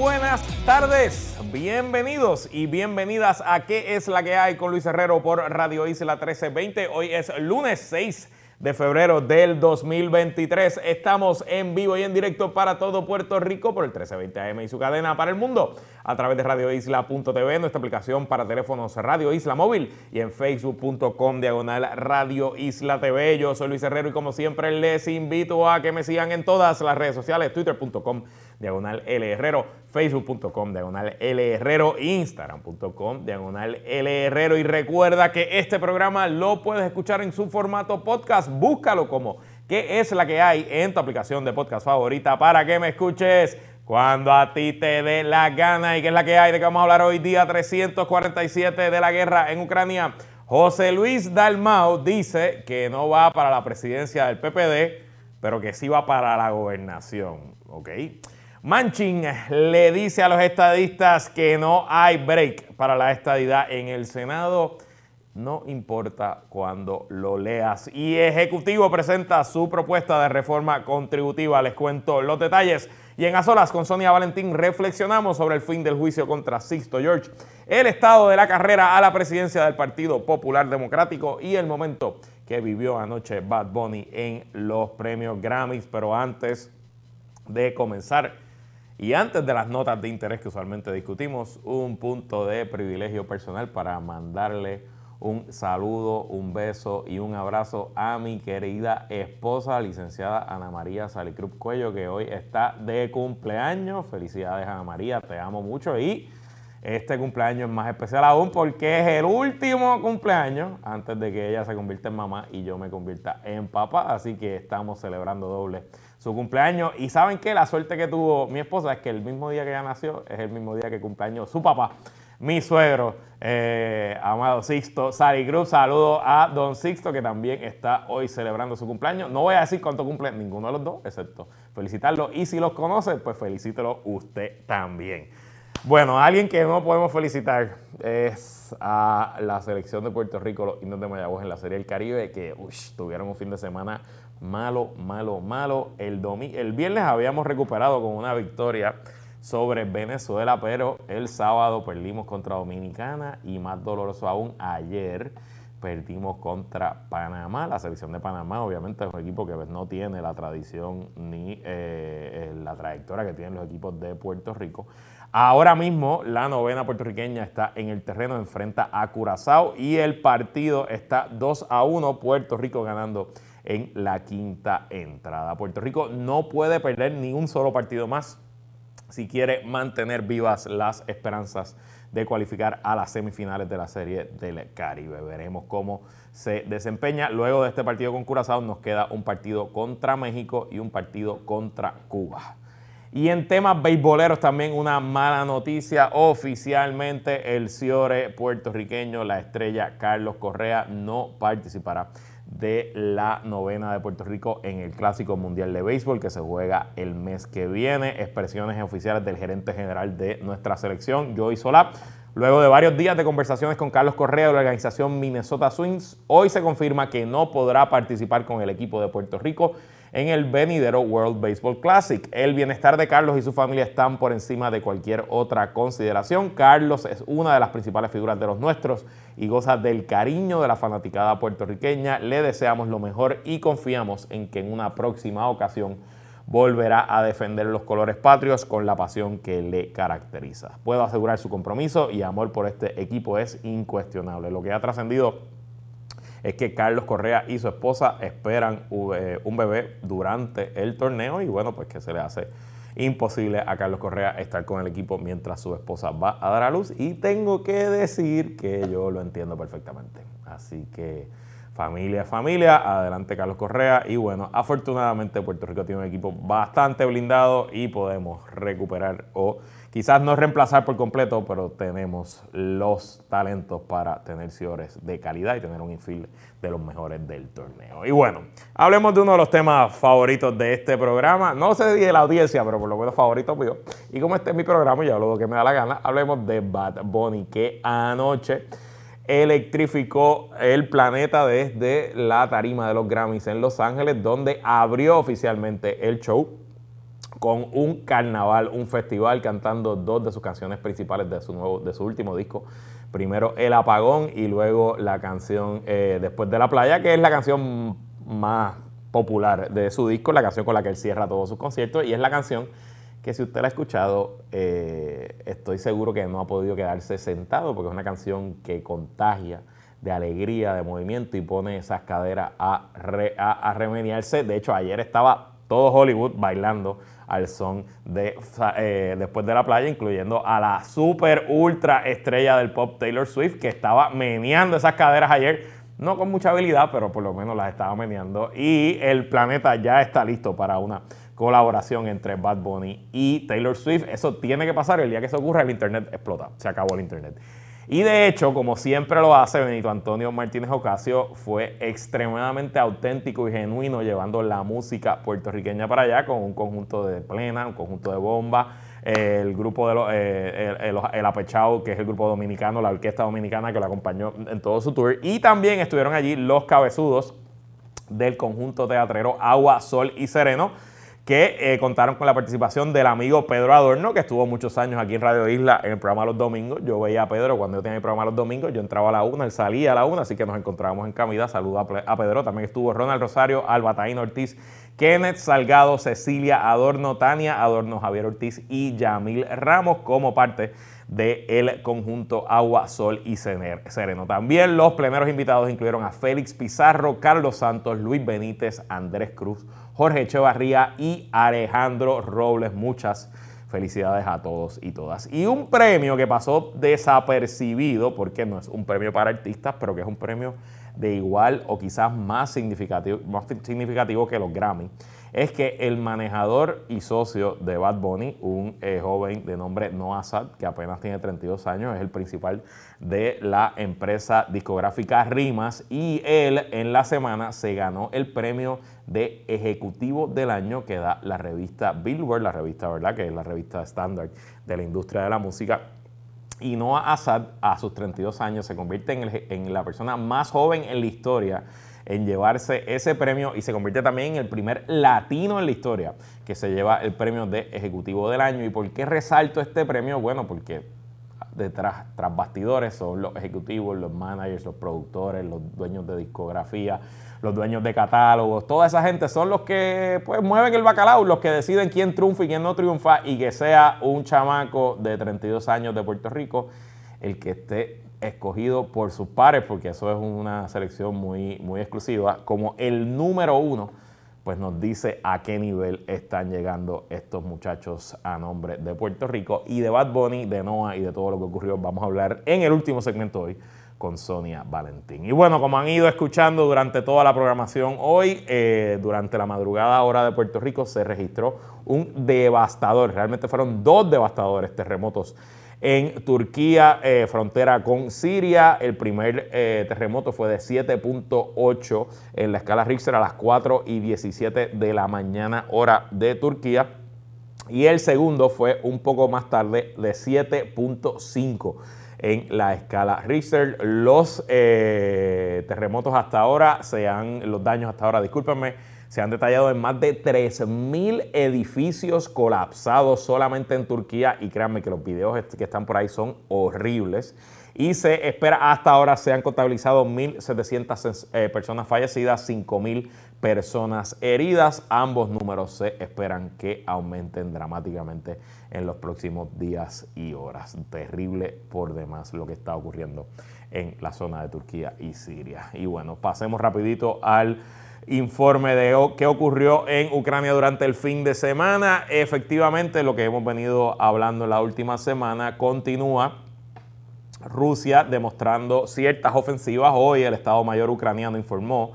Buenas tardes, bienvenidos y bienvenidas a ¿Qué es la que hay con Luis Herrero por Radio Isla 1320? Hoy es lunes 6 de febrero del 2023. Estamos en vivo y en directo para todo Puerto Rico por el 1320 AM y su cadena para el mundo a través de radioisla.tv, nuestra aplicación para teléfonos Radio Isla Móvil y en facebook.com diagonal Radio Isla TV. Yo soy Luis Herrero y como siempre les invito a que me sigan en todas las redes sociales, twitter.com diagonal L Herrero, facebook.com diagonal L Herrero, instagram.com diagonal L Herrero y recuerda que este programa lo puedes escuchar en su formato podcast, búscalo como ¿Qué es la que hay en tu aplicación de podcast favorita para que me escuches? Cuando a ti te dé la gana y qué es la que hay de que vamos a hablar hoy día 347 de la guerra en Ucrania. José Luis Dalmau dice que no va para la presidencia del PPD, pero que sí va para la gobernación. ¿Ok? Manchin le dice a los estadistas que no hay break para la estadidad en el Senado. No importa cuando lo leas. Y Ejecutivo presenta su propuesta de reforma contributiva. Les cuento los detalles. Y en A Solas con Sonia Valentín reflexionamos sobre el fin del juicio contra Sixto George, el estado de la carrera a la presidencia del Partido Popular Democrático y el momento que vivió anoche Bad Bunny en los premios Grammys. Pero antes de comenzar y antes de las notas de interés que usualmente discutimos, un punto de privilegio personal para mandarle un saludo, un beso y un abrazo a mi querida esposa, licenciada Ana María Salicrup Cuello, que hoy está de cumpleaños. Felicidades, Ana María, te amo mucho y este cumpleaños es más especial aún porque es el último cumpleaños antes de que ella se convierta en mamá y yo me convierta en papá, así que estamos celebrando doble su cumpleaños. Y saben que la suerte que tuvo mi esposa es que el mismo día que ella nació es el mismo día que cumpleaños su papá mi suegro, eh, amado Sixto Sari. Saludo a don Sixto, que también está hoy celebrando su cumpleaños. No voy a decir cuánto cumple ninguno de los dos, excepto felicitarlo. Y si los conoce, pues felicítelo usted también. Bueno, alguien que no podemos felicitar es a la selección de Puerto Rico, los Indios de Mayagüez en la Serie del Caribe, que tuvieron un fin de semana malo, malo, malo. El, el viernes habíamos recuperado con una victoria sobre Venezuela, pero el sábado perdimos contra Dominicana y más doloroso aún, ayer perdimos contra Panamá. La selección de Panamá obviamente es un equipo que no tiene la tradición ni eh, eh, la trayectoria que tienen los equipos de Puerto Rico. Ahora mismo la novena puertorriqueña está en el terreno, enfrenta a Curazao y el partido está 2 a 1, Puerto Rico ganando en la quinta entrada. Puerto Rico no puede perder ni un solo partido más si quiere mantener vivas las esperanzas de cualificar a las semifinales de la Serie del Caribe. Veremos cómo se desempeña. Luego de este partido con Curazao nos queda un partido contra México y un partido contra Cuba. Y en temas beisboleros también una mala noticia. Oficialmente el Ciore puertorriqueño, la estrella Carlos Correa, no participará de la novena de Puerto Rico en el Clásico Mundial de Béisbol que se juega el mes que viene. Expresiones oficiales del gerente general de nuestra selección, Joey Solá. Luego de varios días de conversaciones con Carlos Correa de la organización Minnesota Swings, hoy se confirma que no podrá participar con el equipo de Puerto Rico en el venidero World Baseball Classic. El bienestar de Carlos y su familia están por encima de cualquier otra consideración. Carlos es una de las principales figuras de los nuestros y goza del cariño de la fanaticada puertorriqueña. Le deseamos lo mejor y confiamos en que en una próxima ocasión volverá a defender los colores patrios con la pasión que le caracteriza. Puedo asegurar su compromiso y amor por este equipo es incuestionable. Lo que ha trascendido es que Carlos Correa y su esposa esperan eh, un bebé durante el torneo y bueno, pues que se le hace imposible a Carlos Correa estar con el equipo mientras su esposa va a dar a luz. Y tengo que decir que yo lo entiendo perfectamente. Así que familia, familia, adelante Carlos Correa. Y bueno, afortunadamente Puerto Rico tiene un equipo bastante blindado y podemos recuperar o quizás no reemplazar por completo, pero tenemos los talentos para tener señores de calidad y tener un infield de los mejores del torneo. Y bueno, hablemos de uno de los temas favoritos de este programa. No sé si de la audiencia, pero por lo menos favorito mío. Y como este es mi programa, yo hablo lo que me da la gana, hablemos de Bad Bunny, que anoche electrificó el planeta desde la tarima de los Grammys en Los Ángeles, donde abrió oficialmente el show con un carnaval, un festival cantando dos de sus canciones principales de su, nuevo, de su último disco. Primero El Apagón y luego la canción eh, Después de la Playa, que es la canción más popular de su disco, la canción con la que él cierra todos sus conciertos y es la canción que si usted la ha escuchado, eh, estoy seguro que no ha podido quedarse sentado porque es una canción que contagia de alegría, de movimiento y pone esas caderas a, a remediarse. De hecho, ayer estaba todo Hollywood bailando al son de eh, Después de la playa, incluyendo a la super ultra estrella del pop Taylor Swift, que estaba meneando esas caderas ayer, no con mucha habilidad, pero por lo menos las estaba meneando. Y el planeta ya está listo para una colaboración entre Bad Bunny y Taylor Swift. Eso tiene que pasar, el día que eso ocurra el Internet explota, se acabó el Internet. Y de hecho, como siempre lo hace Benito Antonio Martínez Ocasio, fue extremadamente auténtico y genuino llevando la música puertorriqueña para allá con un conjunto de plena, un conjunto de bomba, el grupo de los, eh, el, Apechao, que es el grupo dominicano, la orquesta dominicana que lo acompañó en todo su tour. Y también estuvieron allí los cabezudos del conjunto teatrero Agua, Sol y Sereno que eh, contaron con la participación del amigo Pedro Adorno, que estuvo muchos años aquí en Radio Isla en el programa Los Domingos. Yo veía a Pedro cuando yo tenía el programa Los Domingos, yo entraba a la una, él salía a la una, así que nos encontrábamos en camida. Saludos a, Pedro, también estuvo Ronald Rosario, Albataín Ortiz, Kenneth Salgado, Cecilia Adorno, Tania Adorno, Javier Ortiz y Yamil Ramos como parte del conjunto Agua, Sol y Sereno. También los primeros invitados incluyeron a Félix Pizarro, Carlos Santos, Luis Benítez, Andrés Cruz, Jorge Echevarría y Alejandro Robles. Muchas felicidades a todos y todas. Y un premio que pasó desapercibido, porque no es un premio para artistas, pero que es un premio de igual o quizás más significativo, más significativo que los Grammy es que el manejador y socio de Bad Bunny, un eh, joven de nombre Noah Sad, que apenas tiene 32 años, es el principal de la empresa discográfica Rimas y él en la semana se ganó el premio de Ejecutivo del Año que da la revista Billboard, la revista, ¿verdad? Que es la revista estándar de la industria de la música. Y Noah Assad, a sus 32 años, se convierte en, en la persona más joven en la historia en llevarse ese premio y se convierte también en el primer latino en la historia que se lleva el premio de Ejecutivo del Año. ¿Y por qué resalto este premio? Bueno, porque detrás, tras bastidores son los ejecutivos, los managers, los productores, los dueños de discografía, los dueños de catálogos, toda esa gente son los que pues mueven el bacalao, los que deciden quién triunfa y quién no triunfa y que sea un chamaco de 32 años de Puerto Rico el que esté escogido por sus pares, porque eso es una selección muy, muy exclusiva, como el número uno, pues nos dice a qué nivel están llegando estos muchachos a nombre de Puerto Rico. Y de Bad Bunny, de Noah y de todo lo que ocurrió, vamos a hablar en el último segmento hoy con Sonia Valentín. Y bueno, como han ido escuchando durante toda la programación hoy, eh, durante la madrugada hora de Puerto Rico se registró un devastador, realmente fueron dos devastadores terremotos en Turquía, eh, frontera con Siria. El primer eh, terremoto fue de 7.8 en la escala Richter a las 4 y 17 de la mañana hora de Turquía. Y el segundo fue un poco más tarde de 7.5 en la escala Richter. Los eh, terremotos hasta ahora se han, los daños hasta ahora, discúlpenme, se han detallado en más de 3.000 edificios colapsados solamente en Turquía y créanme que los videos que están por ahí son horribles. Y se espera hasta ahora se han contabilizado 1.700 eh, personas fallecidas, 5.000 personas heridas. Ambos números se esperan que aumenten dramáticamente en los próximos días y horas. Terrible por demás lo que está ocurriendo en la zona de Turquía y Siria. Y bueno, pasemos rapidito al informe de qué ocurrió en Ucrania durante el fin de semana. Efectivamente, lo que hemos venido hablando en la última semana continúa. Rusia demostrando ciertas ofensivas. Hoy el Estado Mayor ucraniano informó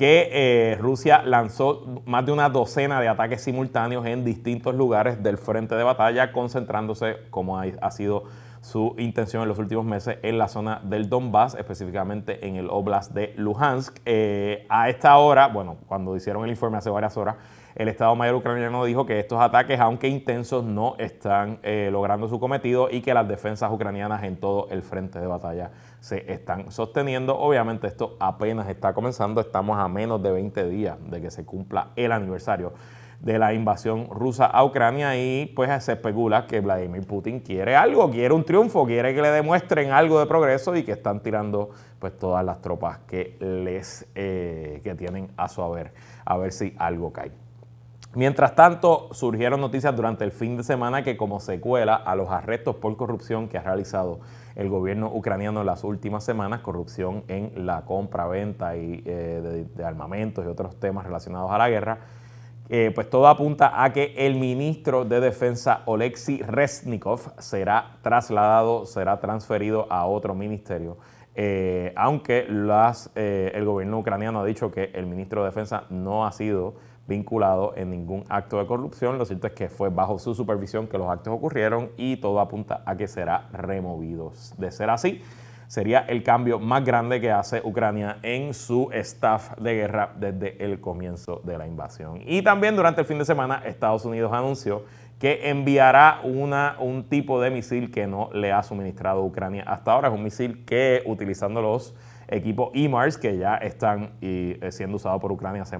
que eh, Rusia lanzó más de una docena de ataques simultáneos en distintos lugares del frente de batalla, concentrándose, como ha, sido su intención en los últimos meses, en la zona del Donbass, específicamente en el Oblast de Luhansk. Eh, a esta hora, bueno, cuando hicieron el informe hace varias horas, el Estado Mayor ucraniano dijo que estos ataques, aunque intensos, no están eh, logrando su cometido y que las defensas ucranianas en todo el frente de batalla se están sosteniendo. Obviamente esto apenas está comenzando, estamos a menos de 20 días de que se cumpla el aniversario de la invasión rusa a Ucrania y pues se especula que Vladimir Putin quiere algo, quiere un triunfo, quiere que le demuestren algo de progreso y que están tirando pues todas las tropas que les eh, que tienen a su haber, a ver si algo cae. Mientras tanto, surgieron noticias durante el fin de semana que como secuela a los arrestos por corrupción que ha realizado el gobierno ucraniano en las últimas semanas, corrupción en la compra, venta y, eh, de, armamentos y otros temas relacionados a la guerra, eh, pues todo apunta a que el ministro de Defensa Oleksiy Reznikov será trasladado, será transferido a otro ministerio. Eh, aunque las, el gobierno ucraniano ha dicho que el ministro de Defensa no ha sido vinculado en ningún acto de corrupción. Lo cierto es que fue bajo su supervisión que los actos ocurrieron y todo apunta a que será removido. De ser así, sería el cambio más grande que hace Ucrania en su staff de guerra desde el comienzo de la invasión. Y también durante el fin de semana Estados Unidos anunció que enviará una, un tipo de misil que no le ha suministrado Ucrania hasta ahora. Es un misil que utilizando los equipos EMARS que ya están y, eh, siendo usados por Ucrania hace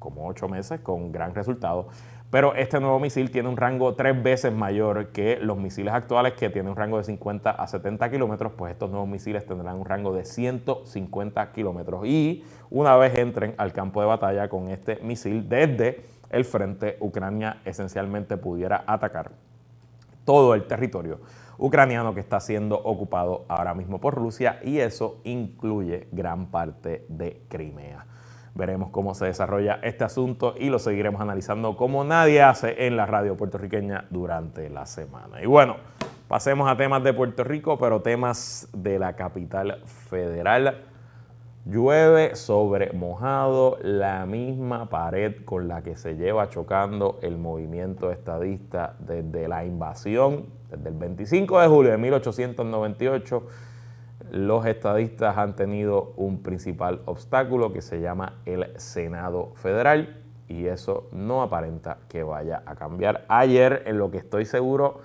como ocho meses con gran resultado. Pero este nuevo misil tiene un rango tres veces mayor que los misiles actuales que tienen un rango de 50 a 70 kilómetros, pues estos nuevos misiles tendrán un rango de 150 kilómetros. Y una vez entren al campo de batalla con este misil desde el frente, Ucrania esencialmente pudiera atacar todo el territorio ucraniano que está siendo ocupado ahora mismo por Rusia y eso incluye gran parte de Crimea. Veremos cómo se desarrolla este asunto y lo seguiremos analizando como nadie hace en la radio puertorriqueña durante la semana. Y bueno, pasemos a temas de Puerto Rico, pero temas de la capital federal. Llueve sobre mojado, la misma pared con la que se lleva chocando el movimiento estadista desde la invasión, desde el 25 de julio de 1898 los estadistas han tenido un principal obstáculo que se llama el Senado Federal y eso no aparenta que vaya a cambiar. Ayer, en lo que estoy seguro,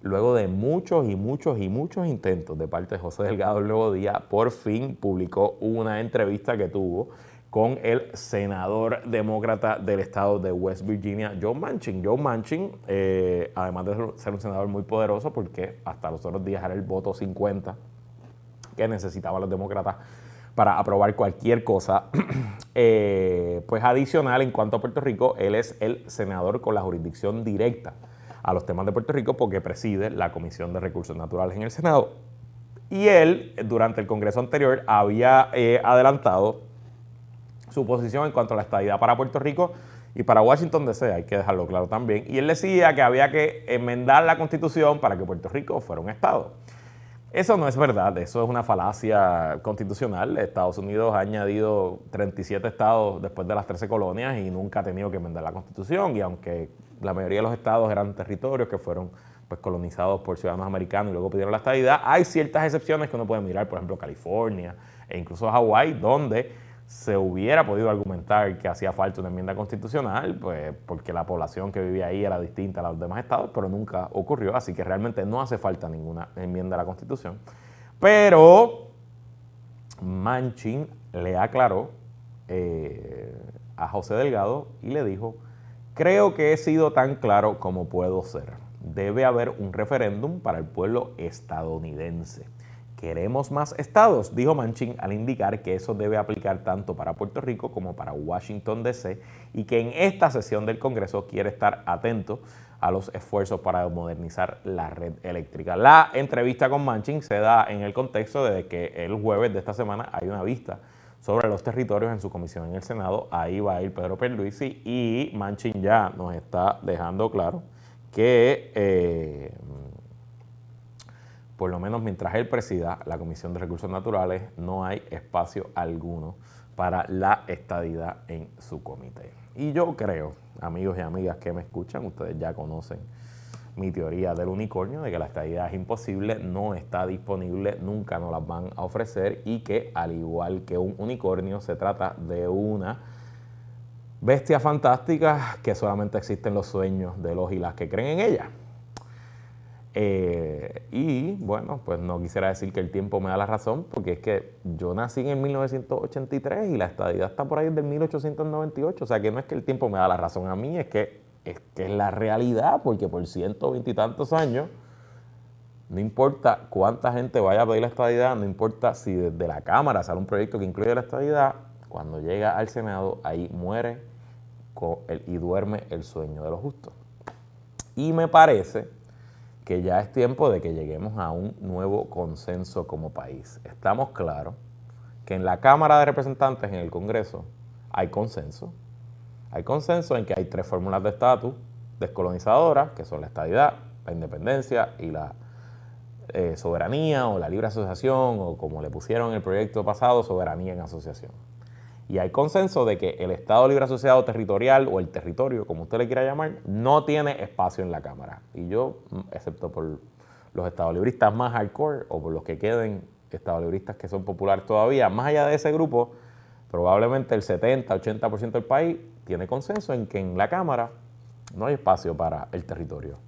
luego de muchos y muchos y muchos intentos de parte de José Delgado el Nuevo Día, por fin publicó una entrevista que tuvo con el senador demócrata del estado de West Virginia, Joe Manchin. Joe Manchin, eh, además de ser un senador muy poderoso, porque hasta los otros días era el voto 50 que necesitaban los demócratas para aprobar cualquier cosa. Eh, pues adicional, en cuanto a Puerto Rico, él es el senador con la jurisdicción directa a los temas de Puerto Rico porque preside la Comisión de Recursos Naturales en el Senado. Y él, durante el Congreso anterior, había eh, adelantado su posición en cuanto a la estadidad para Puerto Rico y para Washington DC, hay que dejarlo claro también. Y él decía que había que enmendar la Constitución para que Puerto Rico fuera un Estado. Eso no es verdad, eso es una falacia constitucional. Estados Unidos ha añadido 37 estados después de las 13 colonias y nunca ha tenido que enmendar la constitución. Y aunque la mayoría de los estados eran territorios que fueron pues, colonizados por ciudadanos americanos y luego pidieron la estadidad, hay ciertas excepciones que uno puede mirar, por ejemplo, California e incluso Hawái, donde se hubiera podido argumentar que hacía falta una enmienda constitucional, pues porque la población que vivía ahí era distinta a los demás estados, pero nunca ocurrió, así que realmente no hace falta ninguna enmienda a la constitución. Pero Manchin le aclaró eh, a José Delgado y le dijo, creo que he sido tan claro como puedo ser. Debe haber un referéndum para el pueblo estadounidense. Queremos más estados, dijo Manchin al indicar que eso debe aplicar tanto para Puerto Rico como para Washington, D.C. y que en esta sesión del Congreso quiere estar atento a los esfuerzos para modernizar la red eléctrica. La entrevista con Manchin se da en el contexto de que el jueves de esta semana hay una vista sobre los territorios en su comisión en el Senado. Ahí va a ir Pedro Pierluisi y Manchin ya nos está dejando claro que eh, por lo menos mientras él presida la Comisión de Recursos Naturales, no hay espacio alguno para la estadidad en su comité. Y yo creo, amigos y amigas que me escuchan, ustedes ya conocen mi teoría del unicornio, de que la estadidad es imposible, no está disponible, nunca nos las van a ofrecer y que al igual que un unicornio se trata de una bestia fantástica que solamente existen los sueños de los y las que creen en ella. Eh, y bueno, pues no quisiera decir que el tiempo me da la razón, porque es que yo nací en 1983 y la estadidad está por ahí desde 1898. O sea que no es que el tiempo me da la razón a mí, es que es, que es la realidad, porque por ciento veintitantos años, no importa cuánta gente vaya a pedir la estadidad, no importa si desde la Cámara sale un proyecto que incluye la estadidad, cuando llega al Senado, ahí muere y duerme el sueño de los justos. Y me parece que ya es tiempo de que lleguemos a un nuevo consenso como país. Estamos claros que en la Cámara de Representantes, en el Congreso, hay consenso. Hay consenso en que hay tres fórmulas de estatus descolonizadoras, que son la estadidad, la independencia y la eh, soberanía o la libre asociación, o como le pusieron en el proyecto pasado, soberanía en asociación. Y hay consenso de que el Estado Libre Asociado Territorial o el territorio, como usted le quiera llamar, no tiene espacio en la Cámara. Y yo, mm, excepto por los Estados Libristas más hardcore o por los que queden Estados Libristas que son populares todavía, más allá de ese grupo, probablemente el 70, 80% del país tiene consenso en que en la Cámara no hay espacio para el territorio.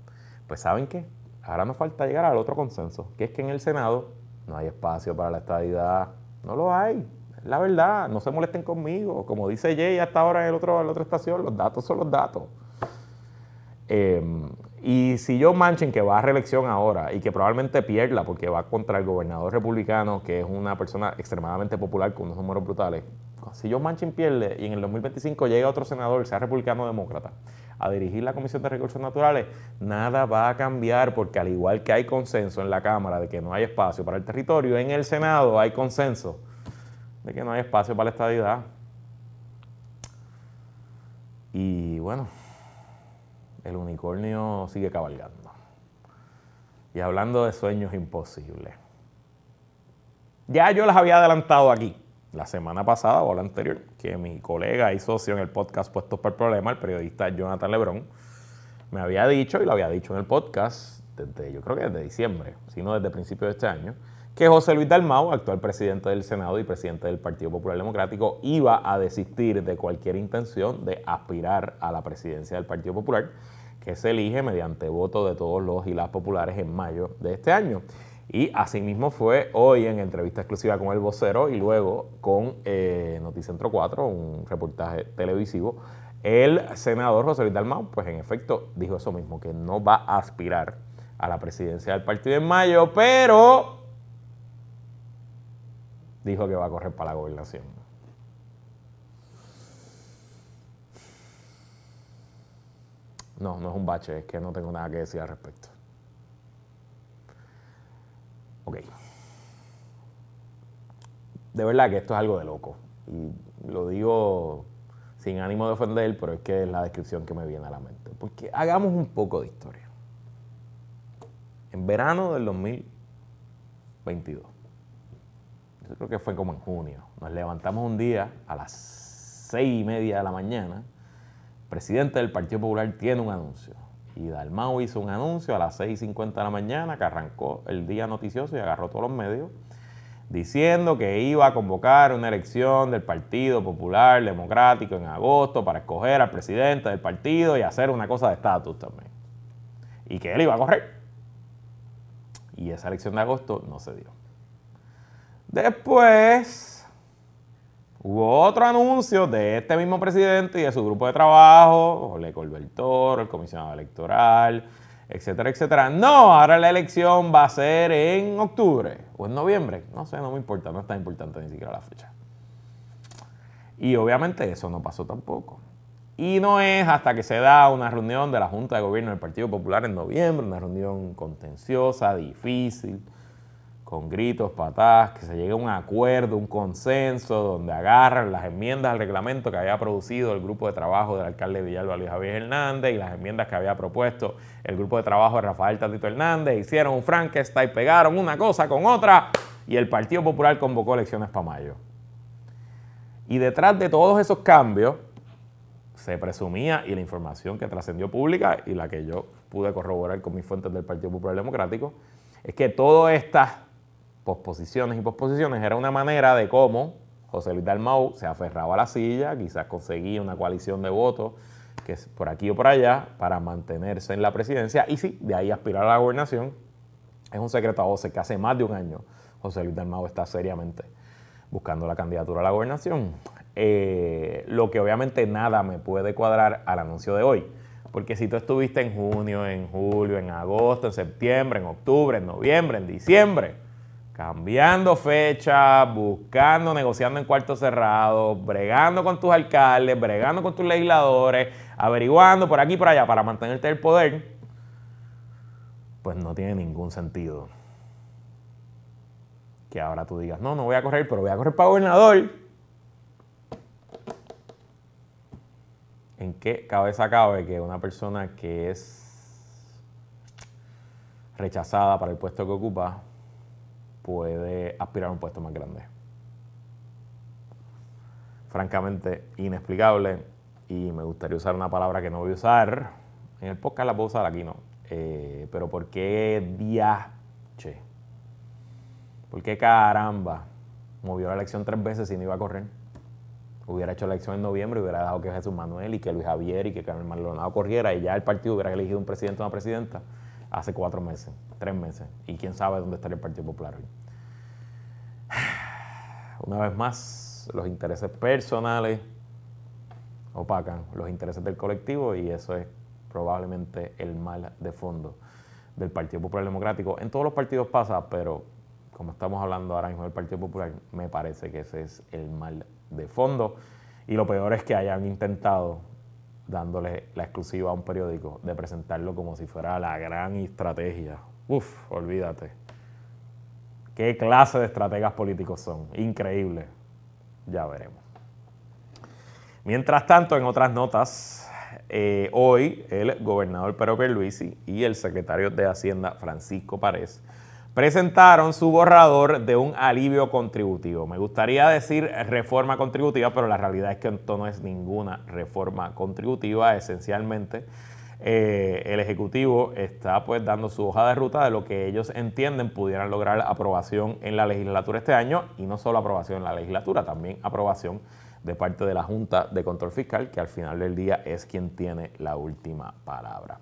Pues ¿saben qué? Ahora nos falta llegar al otro consenso, que es que en el Senado no hay espacio para la estadidad. No lo hay. La verdad, no se molesten conmigo. Como dice Jay hasta ahora en, el otro, la otra estación, los datos son los datos. Em, y si yo manchen que va a reelección ahora y que probablemente pierda porque va contra el gobernador republicano, que es una persona extremadamente popular con unos números brutales, si yo manchen pierde y en el 2025 llega otro senador, sea republicano o demócrata, a dirigir la Comisión de Recursos Naturales, nada va a cambiar porque al igual que hay consenso en la Cámara de que no hay espacio para el territorio, en el Senado hay consenso de que no hay espacio para la estadidad. Y bueno, el unicornio sigue cabalgando. Y hablando de sueños imposibles. Ya yo les había adelantado aquí, la semana pasada o la anterior, que mi colega y socio en el podcast Puestos por el Problema, el periodista Jonathan Lebrón, me había dicho, y lo había dicho en el podcast, desde, yo creo que desde diciembre, sino desde principios de este año, que José Luis Dalmau, actual presidente del Senado y presidente del Partido Popular Democrático, iba a desistir de cualquier intención de aspirar a la presidencia del Partido Popular, que se elige mediante voto de todos los y las populares en mayo de este año. Y asimismo fue hoy en entrevista exclusiva con el vocero y luego con eh, Noticentro 4, un reportaje televisivo, el senador José Luis Dalmau, pues en efecto dijo eso mismo, que no va a aspirar a la presidencia del partido en mayo, pero dijo que va a correr para la gobernación. No, no es un bache, es que no tengo nada que decir al respecto. Ok. De verdad que esto es algo de loco. Y lo digo sin ánimo de ofender, pero es que es la descripción que me viene a la mente. Porque hagamos un poco de historia. En verano del 2022 creo que fue como en junio, nos levantamos un día a las seis y media de la mañana, el presidente del Partido Popular tiene un anuncio. Y Dalmau hizo un anuncio a las 6.50 de la mañana que arrancó el día noticioso y agarró todos los medios, diciendo que iba a convocar una elección del Partido Popular Democrático en agosto para escoger al presidente del partido y hacer una cosa de estatus también. Y que él iba a correr. Y esa elección de agosto no se dio. Después hubo otro anuncio de este mismo presidente y de su grupo de trabajo, Jorge Colbert el comisionado electoral, etcétera, etcétera. No, ahora la elección va a ser en octubre o en noviembre. No sé, no me importa, no es tan importante ni siquiera la fecha. Y obviamente eso no pasó tampoco. Y no es hasta que se da una reunión de la Junta de Gobierno del Partido Popular en noviembre, una reunión contenciosa, difícil, con gritos, patadas, que se llegue a un acuerdo, un consenso, donde agarran las enmiendas al reglamento que había producido el grupo de trabajo del alcalde Villalba Luis Javier Hernández y las enmiendas que había propuesto el grupo de trabajo de Rafael Tatito Hernández, hicieron un Frankenstein, pegaron una cosa con otra y el Partido Popular convocó elecciones para mayo. Y detrás de todos esos cambios, se presumía, y la información que trascendió pública y la que yo pude corroborar con mis fuentes del Partido Popular Democrático, es que todas estas posposiciones y posposiciones era una manera de cómo José Luis Dalmau se aferraba a la silla, quizás conseguía una coalición de votos que es por aquí o por allá para mantenerse en la presidencia y sí, de ahí aspirar a la gobernación. Es un secreto a voces que hace más de un año José Luis Dalmau está seriamente buscando la candidatura a la gobernación. Eh, lo que obviamente nada me puede cuadrar al anuncio de hoy. Porque si tú estuviste en junio, en julio, en agosto, en septiembre, en octubre, en noviembre, en diciembre, cambiando fecha, buscando, negociando en cuartos cerrados, bregando con tus alcaldes, bregando con tus legisladores, averiguando por aquí y por allá para mantenerte el poder, pues no tiene ningún sentido. Que ahora tú digas, no, no voy a correr, pero voy a correr para gobernador. ¿En qué cabeza cabe que una persona que es rechazada para el puesto que ocupa puede aspirar a un puesto más grande? Francamente, inexplicable y me gustaría usar una palabra que no voy a usar. En el podcast la puedo usar, aquí no. Eh, pero ¿por qué diache? ¿Por qué caramba movió la elección tres veces y no iba a correr? hubiera hecho la elección en noviembre, hubiera dejado que Jesús Manuel y que Luis Javier y que Carmen Maldonado corriera y ya el partido hubiera elegido un presidente o una presidenta hace cuatro meses, tres meses. Y quién sabe dónde estaría el Partido Popular hoy. Una vez más, los intereses personales opacan los intereses del colectivo y eso es probablemente el mal de fondo del Partido Popular Democrático. En todos los partidos pasa, pero como estamos hablando ahora mismo del Partido Popular, me parece que ese es el mal de fondo. Y lo peor es que hayan intentado, dándole la exclusiva a un periódico, de presentarlo como si fuera la gran estrategia. Uf, olvídate. ¿Qué clase de estrategas políticos son? Increíble. Ya veremos. Mientras tanto, en otras notas, eh, hoy el gobernador Pedro Pierluisi y el secretario de Hacienda Francisco Párez presentaron su borrador de un alivio contributivo. Me gustaría decir reforma contributiva, pero la realidad es que esto no es ninguna reforma contributiva. Esencialmente, eh, el Ejecutivo está pues dando su hoja de ruta de lo que ellos entienden pudieran lograr aprobación en la legislatura este año y no solo aprobación en la legislatura, también aprobación de parte de la Junta de Control Fiscal, que al final del día es quien tiene la última palabra.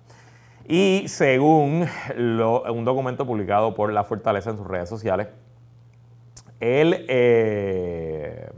Y según un documento publicado por La Fortaleza en sus redes sociales, el eh,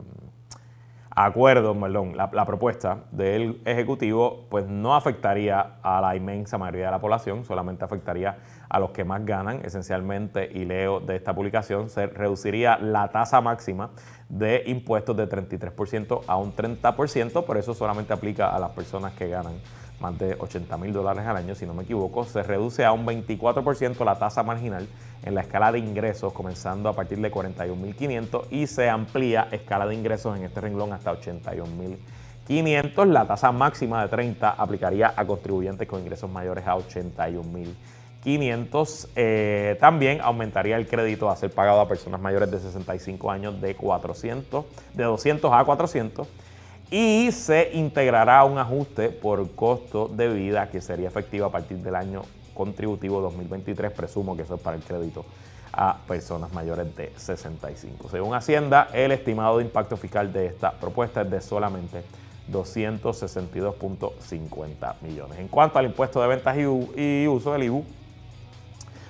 acuerdo, perdón, la, la, propuesta del Ejecutivo, pues no afectaría a la inmensa mayoría de la población, solamente afectaría a los que más ganan. Esencialmente, y leo de esta publicación, se reduciría la tasa máxima de impuestos de 33% a un 30%, por eso solamente aplica a las personas que ganan más de 80 mil dólares al año, si no me equivoco, se reduce a un 24% la tasa marginal en la escala de ingresos, comenzando a partir de 41.500 y se amplía escala de ingresos en este renglón hasta 81.500. La tasa máxima de 30 aplicaría a contribuyentes con ingresos mayores a 81.500. Eh, también aumentaría el crédito a ser pagado a personas mayores de 65 años de 400, de 200 a 400 y se integrará un ajuste por costo de vida que sería efectivo a partir del año contributivo 2023. Presumo que eso es para el crédito a personas mayores de 65. Según Hacienda, el estimado de impacto fiscal de esta propuesta es de solamente 262.50 millones. En cuanto al impuesto de ventas y uso del IBU,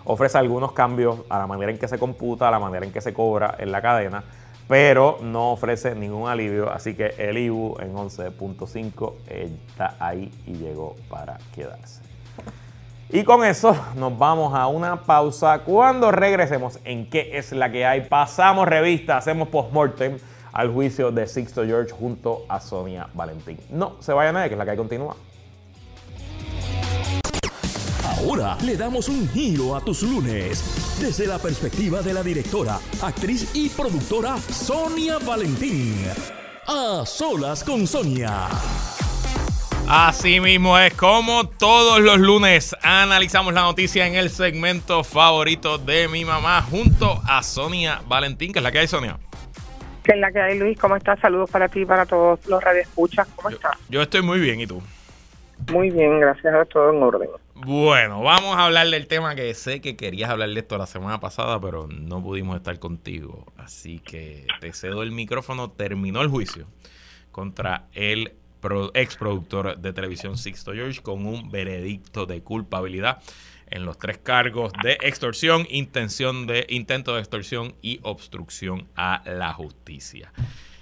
ofrece algunos cambios a la manera en que se computa, a la manera en que se cobra en la cadena pero no ofrece ningún alivio, así que el IBU en 11.5 está ahí y llegó para quedarse. Y con eso nos vamos a una pausa. Cuando regresemos en qué es la que hay, pasamos revista, hacemos postmortem al juicio de Sixto George junto a Sonia Valentín. No se vaya nadie, que es la que hay continúa. Ahora le damos un giro a tus lunes. desde la perspectiva de la directora, actriz y productora Sonia Valentín. A solas con Sonia. Así mismo es como todos los lunes analizamos la noticia en el segmento favorito de mi mamá junto a Sonia Valentín, que es la que hay, Sonia. Que es la que hay, Luis. ¿Cómo estás? Saludos para ti y para todos los radioescuchas. ¿Cómo estás? Yo estoy muy bien, ¿y tú? Muy bien, gracias a todo en orden. Bueno, vamos a hablar del tema que sé que querías hablar de esto la semana pasada, pero no pudimos estar contigo. Así que te cedo el micrófono. Terminó el juicio contra el ex productor de televisión Sixto George con un veredicto de culpabilidad en los tres cargos de extorsión, intención de intento de extorsión y obstrucción a la justicia.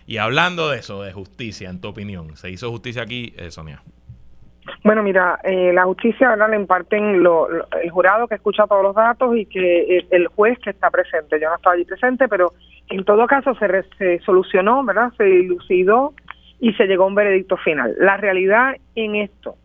Y hablando de eso, de justicia, en tu opinión, ¿se hizo justicia aquí, eh, Sonia? Bueno, mira, eh, la justicia ¿verdad? le imparten lo, el jurado que escucha todos los datos y que el juez que está presente. Yo no estaba allí presente, pero en todo caso se, se solucionó, ¿verdad? Se dilucidó y se llegó a un veredicto final. La realidad en esto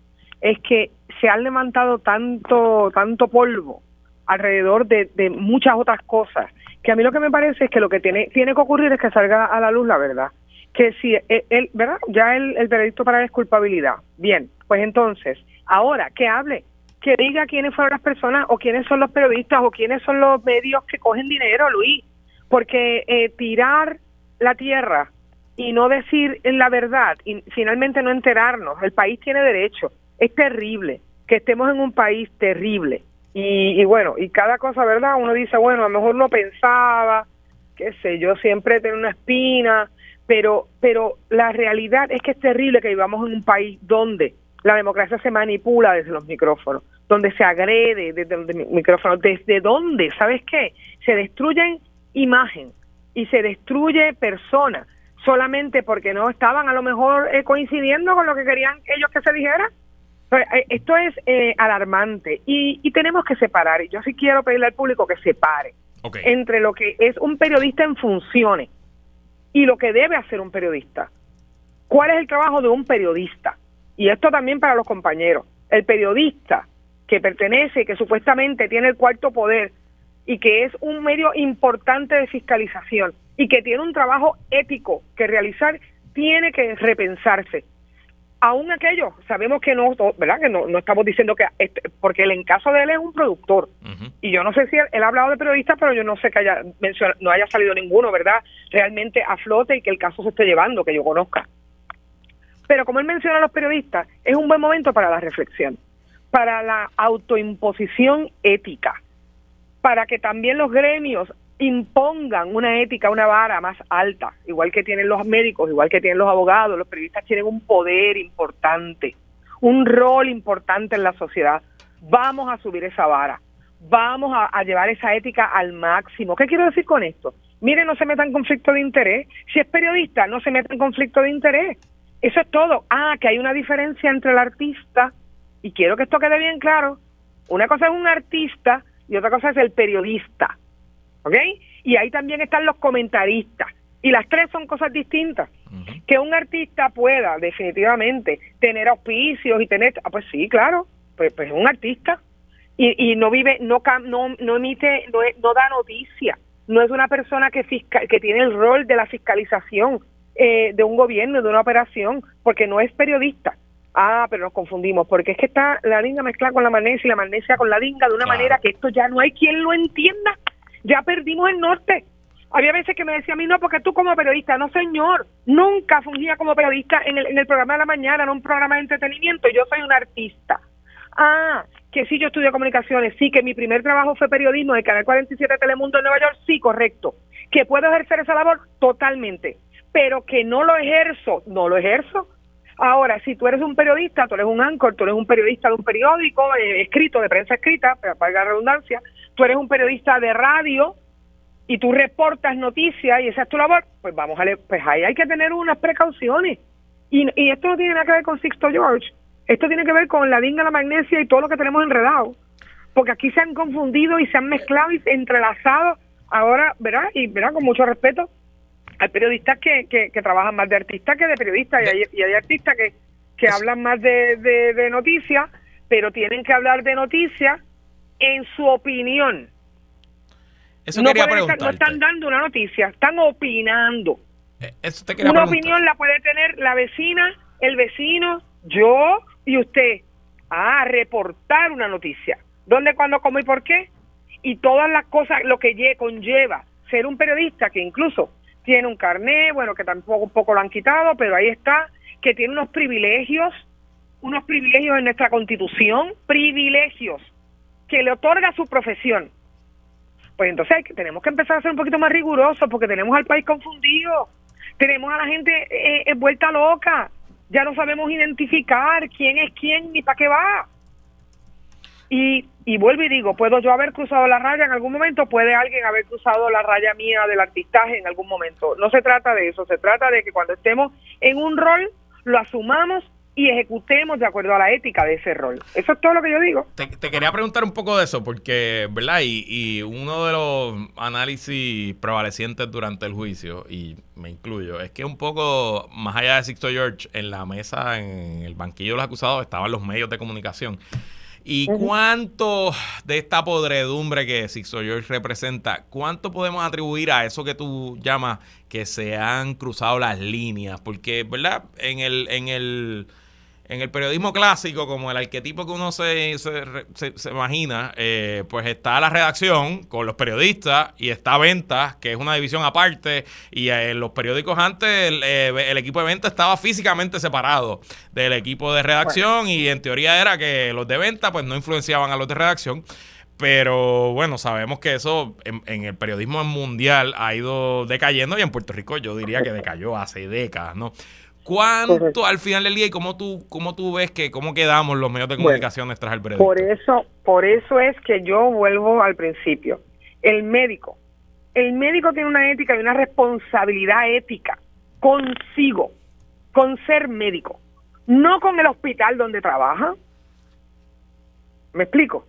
es que se han levantado tanto, tanto polvo alrededor de, muchas otras cosas, que a mí lo que me parece es que lo que tiene, tiene que ocurrir es que salga a la luz la verdad. Que si él, ¿verdad? Ya el, el veredicto para es culpabilidad. Bien, pues entonces, ahora que hable, que diga quiénes fueron las personas o quiénes son los periodistas o quiénes son los medios que cogen dinero, Luis. Porque eh, tirar la tierra y no decir la verdad y finalmente no enterarnos. El país tiene derecho. Es terrible que estemos en un país terrible. Y, bueno, y cada cosa, ¿verdad? Uno dice, bueno, a lo mejor no pensaba, qué sé yo, siempre tengo una espina, pero, pero la realidad es que es terrible que vivamos en un país donde la democracia se manipula desde los micrófonos, donde se agrede desde los micrófonos, desde donde, ¿sabes qué? Se destruyen imagen y se destruye personas solamente porque no estaban a lo mejor eh, coincidiendo con lo que querían ellos que se dijera. Eh, esto es eh, alarmante y, y, tenemos que separar. Y yo sí quiero pedirle al público que separe entre lo que es un periodista en funciones y lo que debe hacer un periodista. ¿Cuál es el trabajo de un periodista? Y esto también para los compañeros. El periodista que pertenece, que supuestamente tiene el cuarto poder y que es un medio importante de fiscalización, y que tiene un trabajo ético que realizar, tiene que repensarse. Aún aquello, sabemos que no, ¿verdad? Que no, estamos diciendo que, este, porque en caso de él es un productor, y yo no sé si él, ha hablado de periodistas, pero yo no sé que haya no haya salido ninguno, ¿verdad? Realmente a flote y que el caso se esté llevando, que yo conozca. Pero como él menciona a los periodistas, es un buen momento para la reflexión, para la autoimposición ética, para que también los gremios impongan una ética, una vara más alta, igual que tienen los médicos, igual que tienen los abogados, los periodistas tienen un poder importante, un rol importante en la sociedad. Vamos a subir esa vara, vamos a, llevar esa ética al máximo. ¿Qué quiero decir con esto? Mire, no se meta en conflicto de interés. Si es periodista, no se meta en conflicto de interés. Eso es todo. Ah, que hay una diferencia entre el artista, y quiero que esto quede bien claro. Una cosa es un artista y otra cosa es el periodista. ¿Ok? Y ahí también están los comentaristas. Y las tres son cosas distintas. Que un artista pueda definitivamente tener auspicios y tener, ah, pues sí, claro, pues, pues es un artista. Y, y no vive, no, no, no emite, no, no da noticia. No es una persona que, fiscal, que tiene el rol de la fiscalización eh, de un gobierno, de una operación, porque no es periodista. Ah, pero nos confundimos, porque es que está la dinga mezclada con la magnesia y la magnesia con la dinga de una manera que esto ya no hay quien lo entienda ya perdimos el norte. Había veces que me decía a mí, no, porque tú como periodista, no señor, nunca fungía como periodista en el, en el programa de la mañana, en un programa de entretenimiento, yo soy un artista. Ah, que sí, yo estudié comunicaciones, sí, que mi primer trabajo fue periodismo de Canal 47 de Telemundo en Nueva York, sí, correcto. Que puedo ejercer esa labor totalmente, pero que no lo ejerzo, no lo ejerzo. Ahora, si tú eres un periodista, tú eres un anchor, tú eres un periodista de un periódico eh, escrito, de prensa escrita, para la redundancia, tú eres un periodista de radio y tú reportas noticias y esa es tu labor, pues vamos a leer, pues ahí hay que tener unas precauciones. Y, y esto no tiene nada que ver con Sixto George, esto tiene que ver con la dinga, la magnesia y todo lo que tenemos enredado. Porque aquí se han confundido y se han mezclado y entrelazado. Ahora, ¿verdad? Y, ¿verdad? Con mucho respeto, hay periodistas que, que, trabajan más de artistas que de periodistas y hay, y hay artistas que, que hablan más de, de, de noticias, pero tienen que hablar de noticias en su opinión. Eso no, quería no están dando una noticia, están opinando. Eh, eso te una opinión la puede tener la vecina, el vecino, yo y usted. Ah, reportar una noticia. ¿Dónde, cuándo, cómo y por qué? Y todas las cosas, lo que conlleva ser un periodista que incluso tiene un carné, bueno, que tampoco un poco lo han quitado, pero ahí está, que tiene unos privilegios, unos privilegios en nuestra constitución, privilegios que le otorga su profesión. Pues entonces tenemos que empezar a ser un poquito más rigurosos porque tenemos al país confundido, tenemos a la gente eh, eh, vuelta loca, ya no sabemos identificar quién es quién ni para qué va. Y, y vuelvo y digo, puedo yo haber cruzado la raya en algún momento, puede alguien haber cruzado la raya mía del artistaje en algún momento. No se trata de eso, se trata de que cuando estemos en un rol lo asumamos y ejecutemos de acuerdo a la ética de ese rol. Eso es todo lo que yo digo. Te, quería preguntar un poco de eso, porque, ¿verdad? Y, y, uno de los análisis prevalecientes durante el juicio, y me incluyo, es que un poco más allá de Sixto George, en la mesa, en el banquillo de los acusados, estaban los medios de comunicación. ¿Y cuánto de esta podredumbre que Sixto George representa, cuánto podemos atribuir a eso que tú llamas que se han cruzado las líneas? Porque, ¿verdad? En el, en el en el periodismo clásico, como el arquetipo que uno se, se, imagina, eh, pues está la redacción con los periodistas y está venta, que es una división aparte. Y eh, en los periódicos antes eh, el, equipo de venta estaba físicamente separado del equipo de redacción y en teoría era que los de venta pues no influenciaban a los de redacción. Pero bueno, sabemos que eso en, en, el periodismo mundial ha ido decayendo y en Puerto Rico yo diría que decayó hace décadas, ¿no? ¿Cuánto al final del día y cómo tú, cómo tú ves que cómo quedamos los medios de comunicación tras el? Por eso, por eso es que yo vuelvo al principio. El médico, el médico tiene una ética y una responsabilidad ética consigo, con ser médico, no con el hospital donde trabaja. ¿Me explico?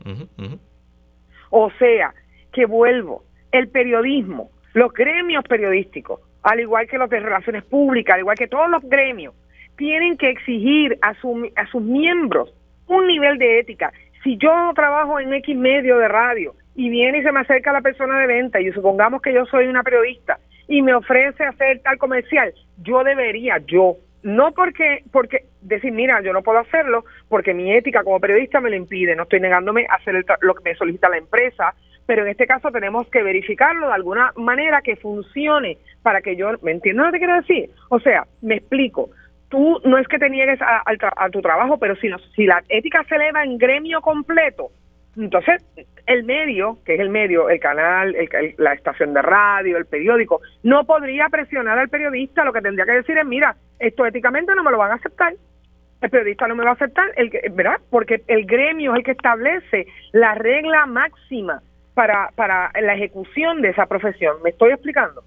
O sea, que vuelvo, el periodismo, los gremios periodísticos al igual que los de relaciones públicas, al igual que todos los gremios, tienen que exigir a, a sus miembros un nivel de ética. Si yo trabajo en X medio de radio y viene y se me acerca la persona de venta y supongamos que yo soy una periodista y me ofrece hacer tal comercial, yo debería, yo, no porque, porque decir, mira, yo no puedo hacerlo porque mi ética como periodista me lo impide, no estoy negándome a hacer lo que me solicita la empresa, pero en este caso tenemos que verificarlo de alguna manera que funcione para que yo, ¿me entiendes lo que quiero decir? O sea, me explico, tú no es que te niegues a, tu trabajo, pero si, si la ética se eleva en gremio completo, entonces el medio, que es el medio, el canal, la estación de radio, el periódico, no podría presionar al periodista, lo que tendría que decir es, mira, esto éticamente no me lo van a aceptar el periodista no me va a aceptar, el, ¿verdad? Porque el gremio es el que establece la regla máxima para, para la ejecución de esa profesión. ¿Me estoy explicando?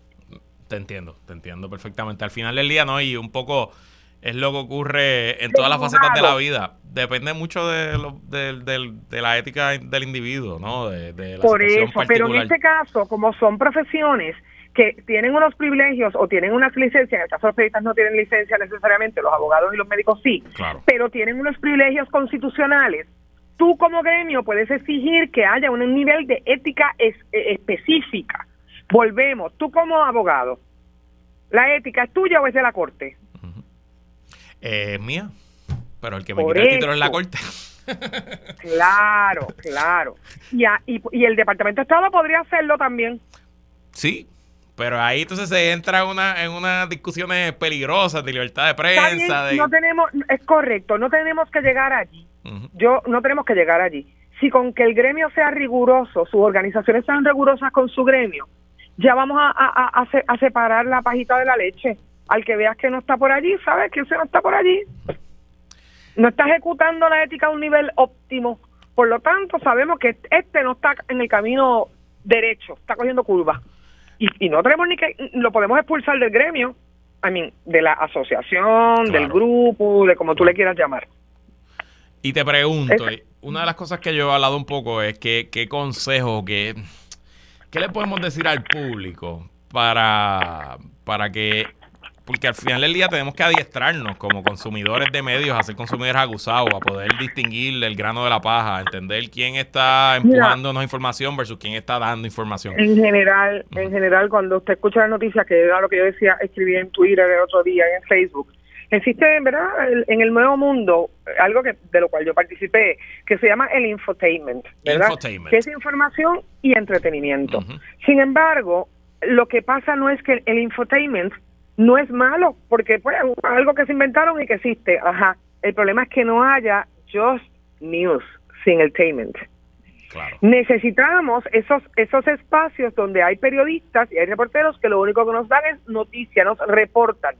Te entiendo, te entiendo perfectamente. Al final del día, ¿no? Y un poco es lo que ocurre en todas las facetas de la vida. Depende mucho de, lo, de, la ética del individuo, ¿no? De, Por eso, pero en este caso, como son profesiones que tienen unos privilegios o tienen unas licencias, en el caso de los periodistas no tienen licencia necesariamente, los abogados y los médicos sí, pero tienen unos privilegios constitucionales tú como gremio puedes exigir que haya un nivel de ética e, específica. Volvemos, tú como abogado, ¿la ética es tuya o es de la corte? Eh, es mía, pero el que me quita el título es la corte. claro, claro. Y, y, el Departamento de Estado podría hacerlo también. Sí, pero ahí entonces se entra una, en unas discusiones peligrosas de libertad de prensa. No tenemos, es correcto, no tenemos que llegar allí. Yo no tenemos que llegar allí. Si con que el gremio sea riguroso, sus organizaciones sean rigurosas con su gremio, ya vamos a, a, separar la pajita de la leche. Al que veas que no está por allí, sabes que ese no está por allí. No está ejecutando la ética a un nivel óptimo. Por lo tanto, sabemos que este no está en el camino derecho, está cogiendo curvas. Y, no tenemos ni que, lo podemos expulsar del gremio, I mean, de la asociación, del grupo, de como tú le quieras llamar. Y te pregunto, una de las cosas que yo he hablado un poco es que, qué consejo, qué, qué le podemos decir al público para, para que porque al final del día tenemos que adiestrarnos como consumidores de medios a ser consumidores acusados, a poder distinguir el grano de la paja, a entender quién está empujándonos información versus quién está dando información. En general, en general, cuando usted escucha las noticias, que era lo que yo decía, escribí en Twitter el otro día, en Facebook, existe, ¿verdad?, en el nuevo mundo, algo que de lo cual yo participé, que se llama el infotainment, ¿verdad? Que es información y entretenimiento. Sin embargo, lo que pasa no es que el infotainment no es malo, porque pues algo que se inventaron y que existe, ajá. El problema es que no haya just news sin entertainment. Necesitamos esos esos espacios donde hay periodistas y hay reporteros que lo único que nos dan es noticia, nos reportan,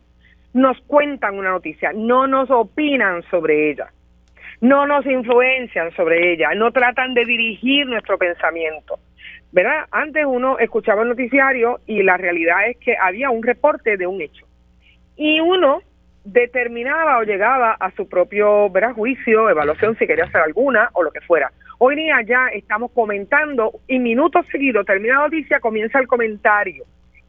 nos cuentan una noticia, no nos opinan sobre ella, no nos influencian sobre ella, no tratan de dirigir nuestro pensamiento. ¿verdad? Antes uno escuchaba el noticiario y la realidad es que había un reporte de un hecho. Y uno determinaba o llegaba a su propio ¿verdad? juicio, evaluación, si quería hacer alguna o lo que fuera. Hoy día ya estamos comentando y minutos seguidos, termina la noticia, comienza el comentario.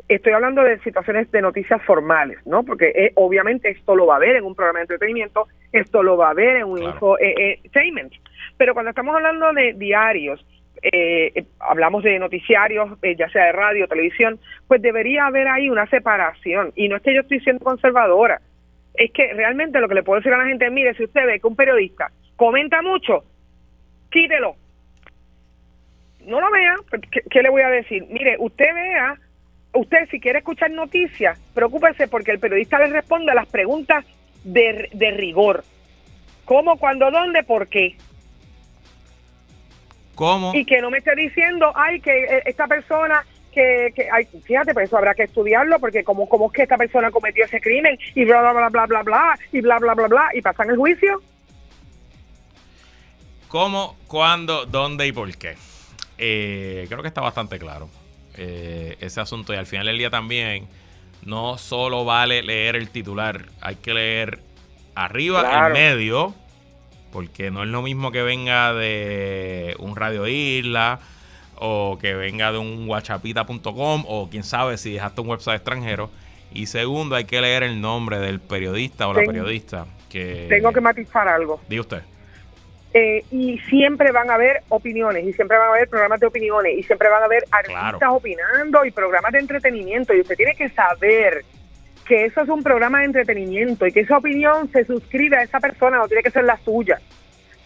Estoy hablando de situaciones de noticias formales, ¿no? Porque eh, obviamente esto lo va a ver en un programa de entretenimiento, esto lo va a ver en un info eh, eh Pero cuando estamos hablando de diarios, eh, hablamos de noticiarios, ya sea de radio, televisión, pues debería haber ahí una separación. Y no es que yo estoy siendo conservadora, es que realmente lo que le puedo decir a la gente, mire, si usted ve que un periodista comenta mucho, quítelo. No lo vea, pues, ¿qué, le voy a decir? Mire, usted vea, usted si quiere escuchar noticias, preocúpese porque el periodista le responde a las preguntas de, de rigor. ¿Cómo, cuándo, dónde, por qué? Y que no me esté diciendo, ay, que eh, esta persona que, que ay, fíjate, pues eso habrá que estudiarlo porque como, como es que esta persona cometió ese crimen y bla, bla, bla, bla, bla, bla, y bla, bla, bla, bla, y pasan el juicio. ¿Cómo, cuándo, dónde y por qué? Eh, creo que está bastante claro eh, ese asunto y al final del día también no solo vale leer el titular, hay que leer arriba, en medio, porque no es lo mismo que venga de un Radio Isla o que venga de un whatsappita.com o quién sabe si dejaste un website extranjero. Y segundo, hay que leer el nombre del periodista o la periodista. que Tengo que matizar algo. Diga usted. Eh, y siempre van a haber opiniones, y siempre van a haber programas de opiniones, y siempre van a haber artistas opinando y programas de entretenimiento. Y usted tiene que saber que eso es un programa de entretenimiento y que esa opinión se suscribe a esa persona, no tiene que ser la suya.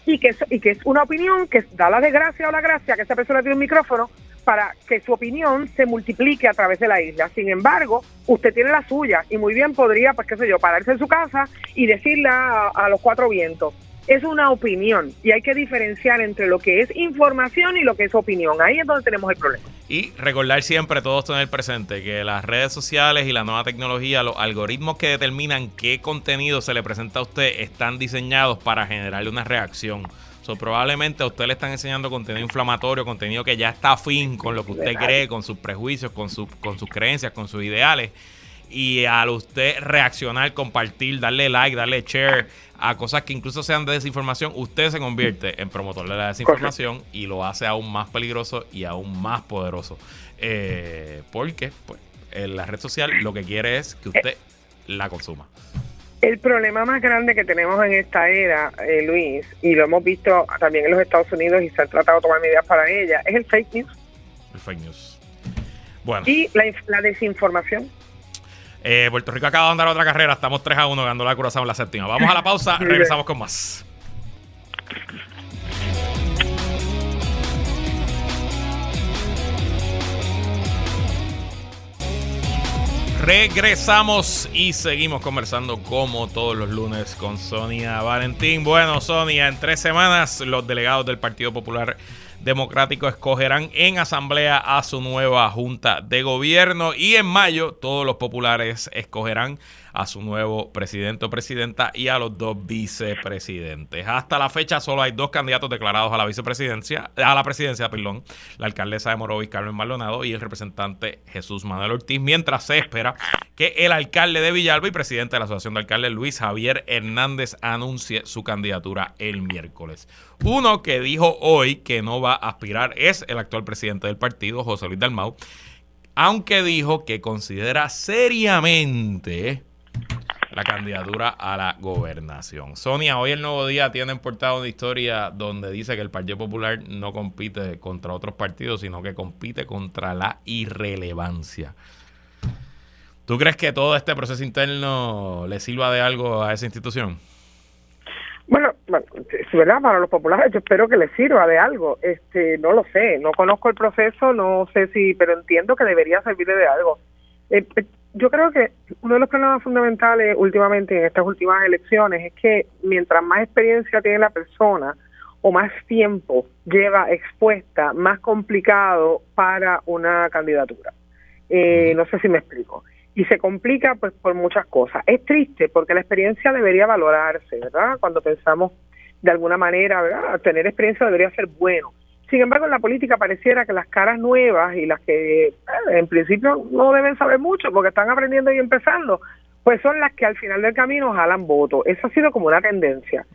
Y que, y que es una opinión que da la desgracia o la gracia que esa persona tiene un micrófono para que su opinión se multiplique a través de la isla. Sin embargo, usted tiene la suya y muy bien podría, pues qué sé yo, pararse en su casa y decirla a los cuatro vientos es una opinión y hay que diferenciar entre lo que es información y lo que es opinión. Ahí es donde tenemos el problema. Y recordar siempre, todos tener presente, que las redes sociales y la nueva tecnología, los algoritmos que determinan qué contenido se le presenta a usted, están diseñados para generarle una reacción. So, probablemente a usted le están enseñando contenido inflamatorio, contenido que ya está afín con lo que usted cree, con sus prejuicios, con, su, con sus creencias, con sus ideales. Y al usted reaccionar, compartir, darle like, darle share a cosas que incluso sean de desinformación, usted se convierte en promotor de la desinformación y lo hace aún más peligroso y aún más poderoso. Eh, porque pues, en la red social lo que quiere es que usted la consuma. El problema más grande que tenemos en esta era, eh, Luis, y lo hemos visto también en los Estados Unidos y se han tratado de tomar medidas para ella, es el fake news. El fake news. Bueno. Y la desinformación. Eh, Puerto Rico acaba de andar otra carrera. Estamos 3 a 1 ganando la Curazao en la séptima. Vamos a la pausa. regresamos con más. Regresamos y seguimos conversando como todos los lunes con Sonia Valentín. Bueno, Sonia, en tres semanas los delegados del Partido Popular Democrático escogerán en asamblea a su nueva junta de gobierno. Y en mayo todos los populares escogerán a su nuevo presidente o presidenta y a los dos vicepresidentes. Hasta la fecha solo hay dos candidatos declarados a la vicepresidencia, a la presidencia, perdón, la alcaldesa de Morovis, Carmen Maldonado, y el representante Jesús Manuel Ortiz, mientras se espera que el alcalde de Villalba y presidente de la Asociación de Alcaldes, Luis Javier Hernández, anuncie su candidatura el miércoles. Uno que dijo hoy que no va a aspirar es el actual presidente del partido, José Luis Dalmau, aunque dijo que considera seriamente la candidatura a la gobernación. Sonia, hoy el Nuevo Día tiene portada una historia donde dice que el Partido Popular no compite contra otros partidos, sino que compite contra la irrelevancia. ¿Tú crees que todo este proceso interno le sirva de algo a esa institución? Bueno, bueno, ¿verdad? Para los populares yo espero que les sirva de algo. Este, no lo sé, no conozco el proceso, no sé si, pero entiendo que debería servirle de algo. Eh, eh, yo creo que uno de los problemas fundamentales últimamente en estas últimas elecciones es que mientras más experiencia tiene la persona o más tiempo lleva expuesta, más complicado para una candidatura. Eh, no sé si me explico y se complica pues por muchas cosas. Es triste porque la experiencia debería valorarse, ¿verdad? Cuando pensamos de alguna manera, ¿verdad? Tener experiencia debería ser bueno. Sin embargo, en la política pareciera que las caras nuevas y las que eh, en principio no deben saber mucho porque están aprendiendo y empezando, pues son las que al final del camino jalan votos. Eso ha sido como una tendencia.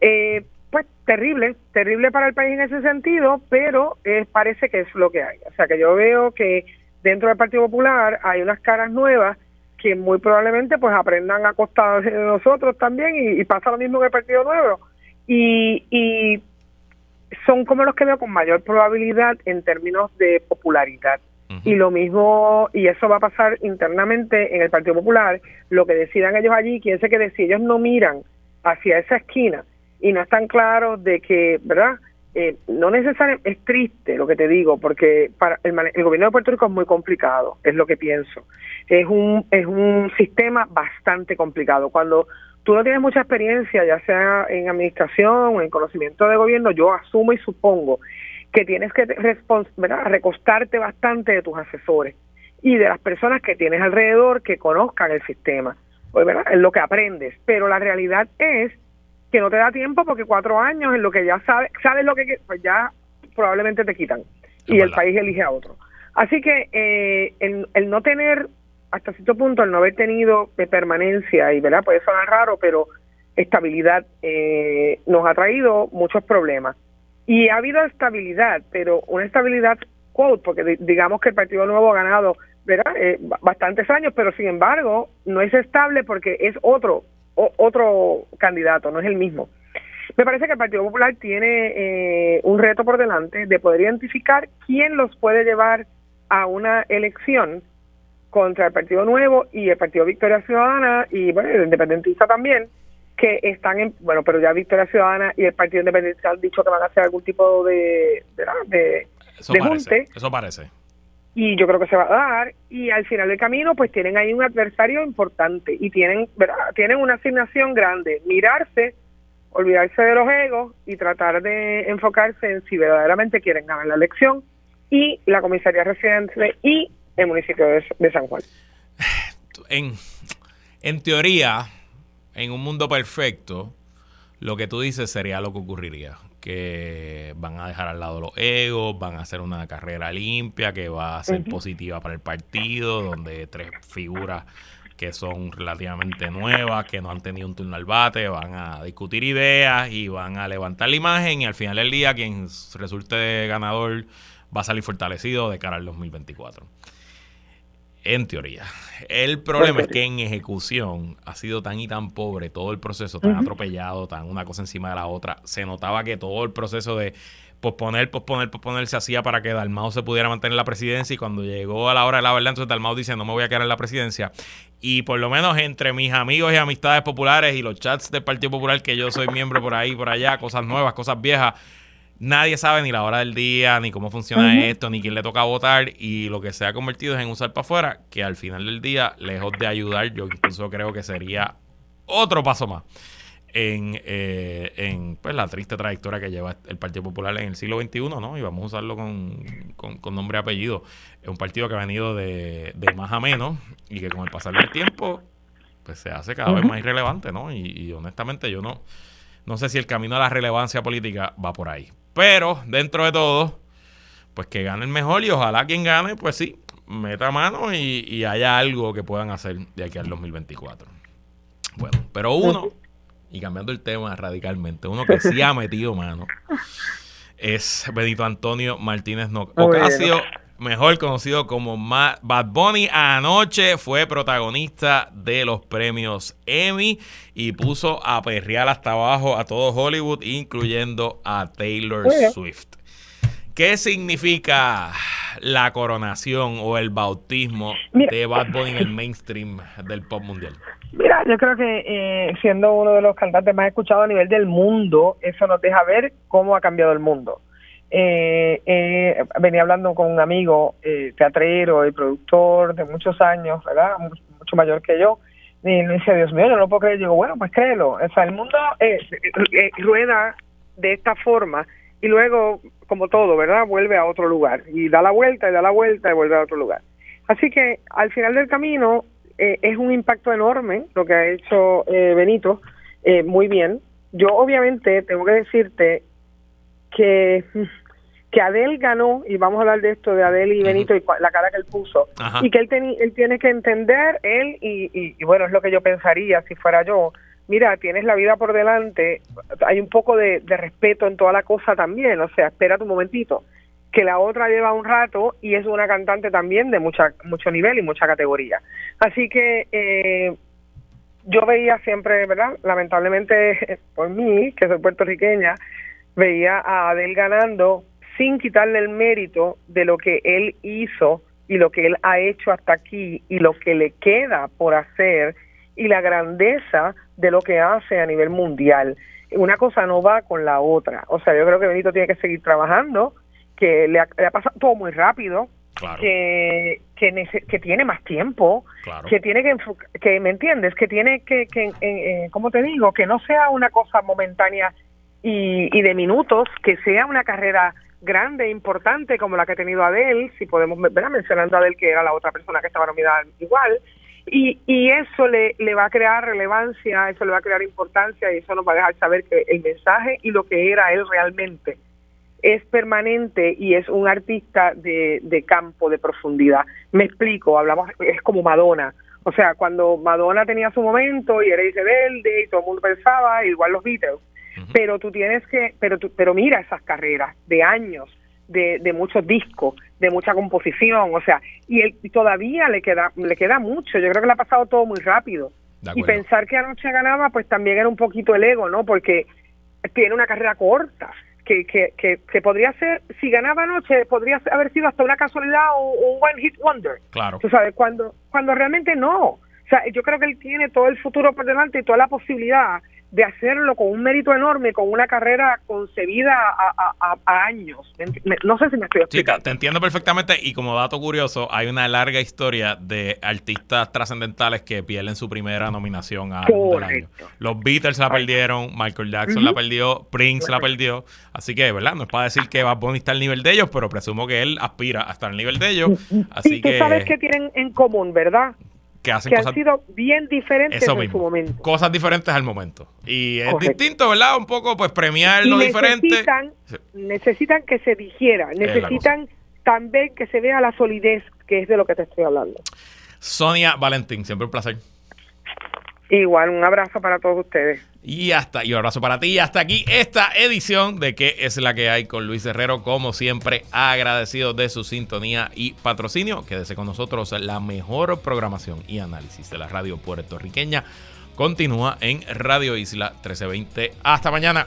eh, pues terrible, terrible para el país en ese sentido, pero eh, parece que es lo que hay. O sea que yo veo que dentro del Partido Popular hay unas caras nuevas que muy probablemente pues aprendan a costa de nosotros también y, pasa lo mismo en el Partido Nuevo. Y, y son como los que veo con mayor probabilidad en términos de popularidad. Y lo mismo, y eso va a pasar internamente en el Partido Popular, lo que decidan ellos allí, quién se quede, si ellos no miran hacia esa esquina y no están claros de que, ¿verdad? Eh, no necesariamente, es triste lo que te digo, porque para el, gobierno de Puerto Rico es muy complicado, es lo que pienso. Es un, es un sistema bastante complicado. Cuando tú no tienes mucha experiencia, ya sea en administración o en conocimiento de gobierno, yo asumo y supongo que tienes que recostarte bastante de tus asesores y de las personas que tienes alrededor que conozcan el sistema. Pues, ¿verdad? Es lo que aprendes. Pero la realidad es que no te da tiempo porque cuatro años en lo que ya sabes, sabes lo que pues ya probablemente te quitan y el país elige a otro. Así que eh, el, no tener, hasta cierto punto, el no haber tenido de permanencia, y verdad puede sonar raro, pero estabilidad eh, nos ha traído muchos problemas. Y ha habido estabilidad, pero una estabilidad, quote, porque digamos que el Partido Nuevo ha ganado ¿verdad? Eh, bastantes años, pero sin embargo no es estable porque es otro otro candidato, no es el mismo. Me parece que el Partido Popular tiene eh, un reto por delante de poder identificar quién los puede llevar a una elección contra el Partido Nuevo y el Partido Victoria Ciudadana y bueno, el independentista también, que están en, bueno, pero ya Victoria Ciudadana y el Partido Independentista han dicho que van a hacer algún tipo de, de, de, eso parece, Eso parece. Y yo creo que se va a dar. Y al final del camino pues tienen ahí un adversario importante y tienen ¿verdad? tienen una asignación grande. Mirarse olvidarse de los egos y tratar de enfocarse en si verdaderamente quieren ganar la elección. Y la comisaría residente y el municipio de, San Juan en, en teoría en un mundo perfecto lo que tú dices sería lo que ocurriría que van a dejar al lado los egos, van a hacer una carrera limpia que va a ser positiva para el partido, donde tres figuras que son relativamente nuevas, que no han tenido un turno al bate, van a discutir ideas y van a levantar la imagen y al final del día quien resulte ganador va a salir fortalecido de cara al 2024. En teoría. El problema es que en ejecución ha sido tan y tan pobre todo el proceso, tan atropellado, tan una cosa encima de la otra. Se notaba que todo el proceso de posponer, posponer, posponer se hacía para que Dalmau se pudiera mantener en la presidencia y cuando llegó a la hora de la verdad, entonces Dalmau dice no me voy a quedar en la presidencia. Y por lo menos entre mis amigos y amistades populares y los chats del Partido Popular que yo soy miembro por ahí, por allá, cosas nuevas, cosas viejas, nadie sabe ni la hora del día, ni cómo funciona esto, ni quién le toca votar, y lo que se ha convertido es en usar para afuera, que al final del día, lejos de ayudar, yo incluso creo que sería otro paso más en, eh, en pues, la triste trayectoria que lleva el Partido Popular en el siglo XXI, ¿no? Y vamos a usarlo con, con, nombre y apellido. Es un partido que ha venido de, de, más a menos y que con el pasar del tiempo, pues se hace cada vez más irrelevante, ¿no? Y, y honestamente yo no, no sé si el camino a la relevancia política va por ahí. Pero dentro de todo, pues que gane el mejor y ojalá quien gane, pues sí, meta mano y, haya algo que puedan hacer de aquí al 2024. Bueno, pero uno, y cambiando el tema radicalmente, uno que sí ha metido mano es Benito Antonio Martínez Ocasio. Mejor conocido como Bad Bunny, anoche fue protagonista de los premios Emmy y puso a perrear hasta abajo a todo Hollywood, incluyendo a Taylor Swift. ¿Qué significa la coronación o el bautismo de Bad Bunny en el mainstream del pop mundial? Mira, yo creo que eh, siendo uno de los cantantes más escuchados a nivel del mundo, eso nos deja ver cómo ha cambiado el mundo. Eh, eh, venía hablando con un amigo eh, teatrero y productor de muchos años, ¿verdad? Mucho, mayor que yo. Y me dice, Dios mío, yo no puedo creer. Yo digo, bueno, pues créelo. O sea, el mundo rueda de esta forma y luego, como todo, ¿verdad? Vuelve a otro lugar y da la vuelta y da la vuelta y vuelve a otro lugar. Así que al final del camino es un impacto enorme lo que ha hecho Benito, muy bien. Yo obviamente tengo que decirte que que Adel ganó, y vamos a hablar de esto de Adel y Benito y la cara que él puso, y que él, él tiene que entender, él, y, y, bueno, es lo que yo pensaría si fuera yo, mira, tienes la vida por delante, hay un poco de, respeto en toda la cosa también, o sea, espera un momentito, que la otra lleva un rato y es una cantante también de mucha, mucho nivel y mucha categoría. Así que eh, yo veía siempre, ¿verdad? Lamentablemente por mí, que soy puertorriqueña, veía a Adel ganando sin quitarle el mérito de lo que él hizo y lo que él ha hecho hasta aquí y lo que le queda por hacer y la grandeza de lo que hace a nivel mundial. Una cosa no va con la otra. O sea, yo creo que Benito tiene que seguir trabajando, que le ha, pasado todo muy rápido, que, que, tiene más tiempo, que tiene que, que, ¿me entiendes? Que tiene que, que eh, ¿cómo te digo? Que no sea una cosa momentánea y, y de minutos, que sea una carrera grande, importante como la que ha tenido Adele, si podemos, ver mencionando a Adele que era la otra persona que estaba nominada igual, y, y eso le, le va a crear relevancia, eso le va a crear importancia y eso nos va a dejar saber que el mensaje y lo que era él realmente es permanente y es un artista de, de campo, de profundidad. Me explico, hablamos, es como Madonna. O sea, cuando Madonna tenía su momento y era verde y todo el mundo pensaba, igual los Beatles, pero tú tienes que, pero tú, pero mira esas carreras de años, de, de muchos discos, de mucha composición, o sea, y él todavía le queda, le queda mucho, yo creo que le ha pasado todo muy rápido. Y pensar que anoche ganaba, pues también era un poquito el ego, ¿no? Porque tiene una carrera corta, que, que, que, podría ser, si ganaba anoche, podría haber sido hasta una casualidad o un one hit wonder. Claro. Tú sabes, cuando, cuando realmente no. O sea, yo creo que él tiene todo el futuro por delante y toda la posibilidad de hacerlo con un mérito enorme, con una carrera concebida a, años. No sé si me estoy explicando. Sí, te entiendo perfectamente y como dato curioso, hay una larga historia de artistas trascendentales que pierden su primera nominación a. Los Beatles la perdieron, Michael Jackson la perdió, Prince la perdió, así que, ¿verdad? No es para decir que Bad Bunny está al nivel de ellos, pero presumo que él aspira a estar al nivel de ellos. Así y tú sabes que tienen en común, ¿verdad? Que hacen que han sido bien diferentes en su momento. Cosas diferentes al momento. Y es distinto, ¿verdad? Un poco, pues, premiar lo diferente. Necesitan que se digiera, necesitan también que se vea la solidez, que es de lo que te estoy hablando. Sonia Valentín, siempre un placer. Igual, un abrazo para todos ustedes. Y hasta, y un abrazo para ti. Y hasta aquí esta edición de ¿Qué es la que hay con Luis Herrero? Como siempre, agradecido de su sintonía y patrocinio. Quédese con nosotros. La mejor programación y análisis de la radio puertorriqueña continúa en Radio Isla 1320. Hasta mañana.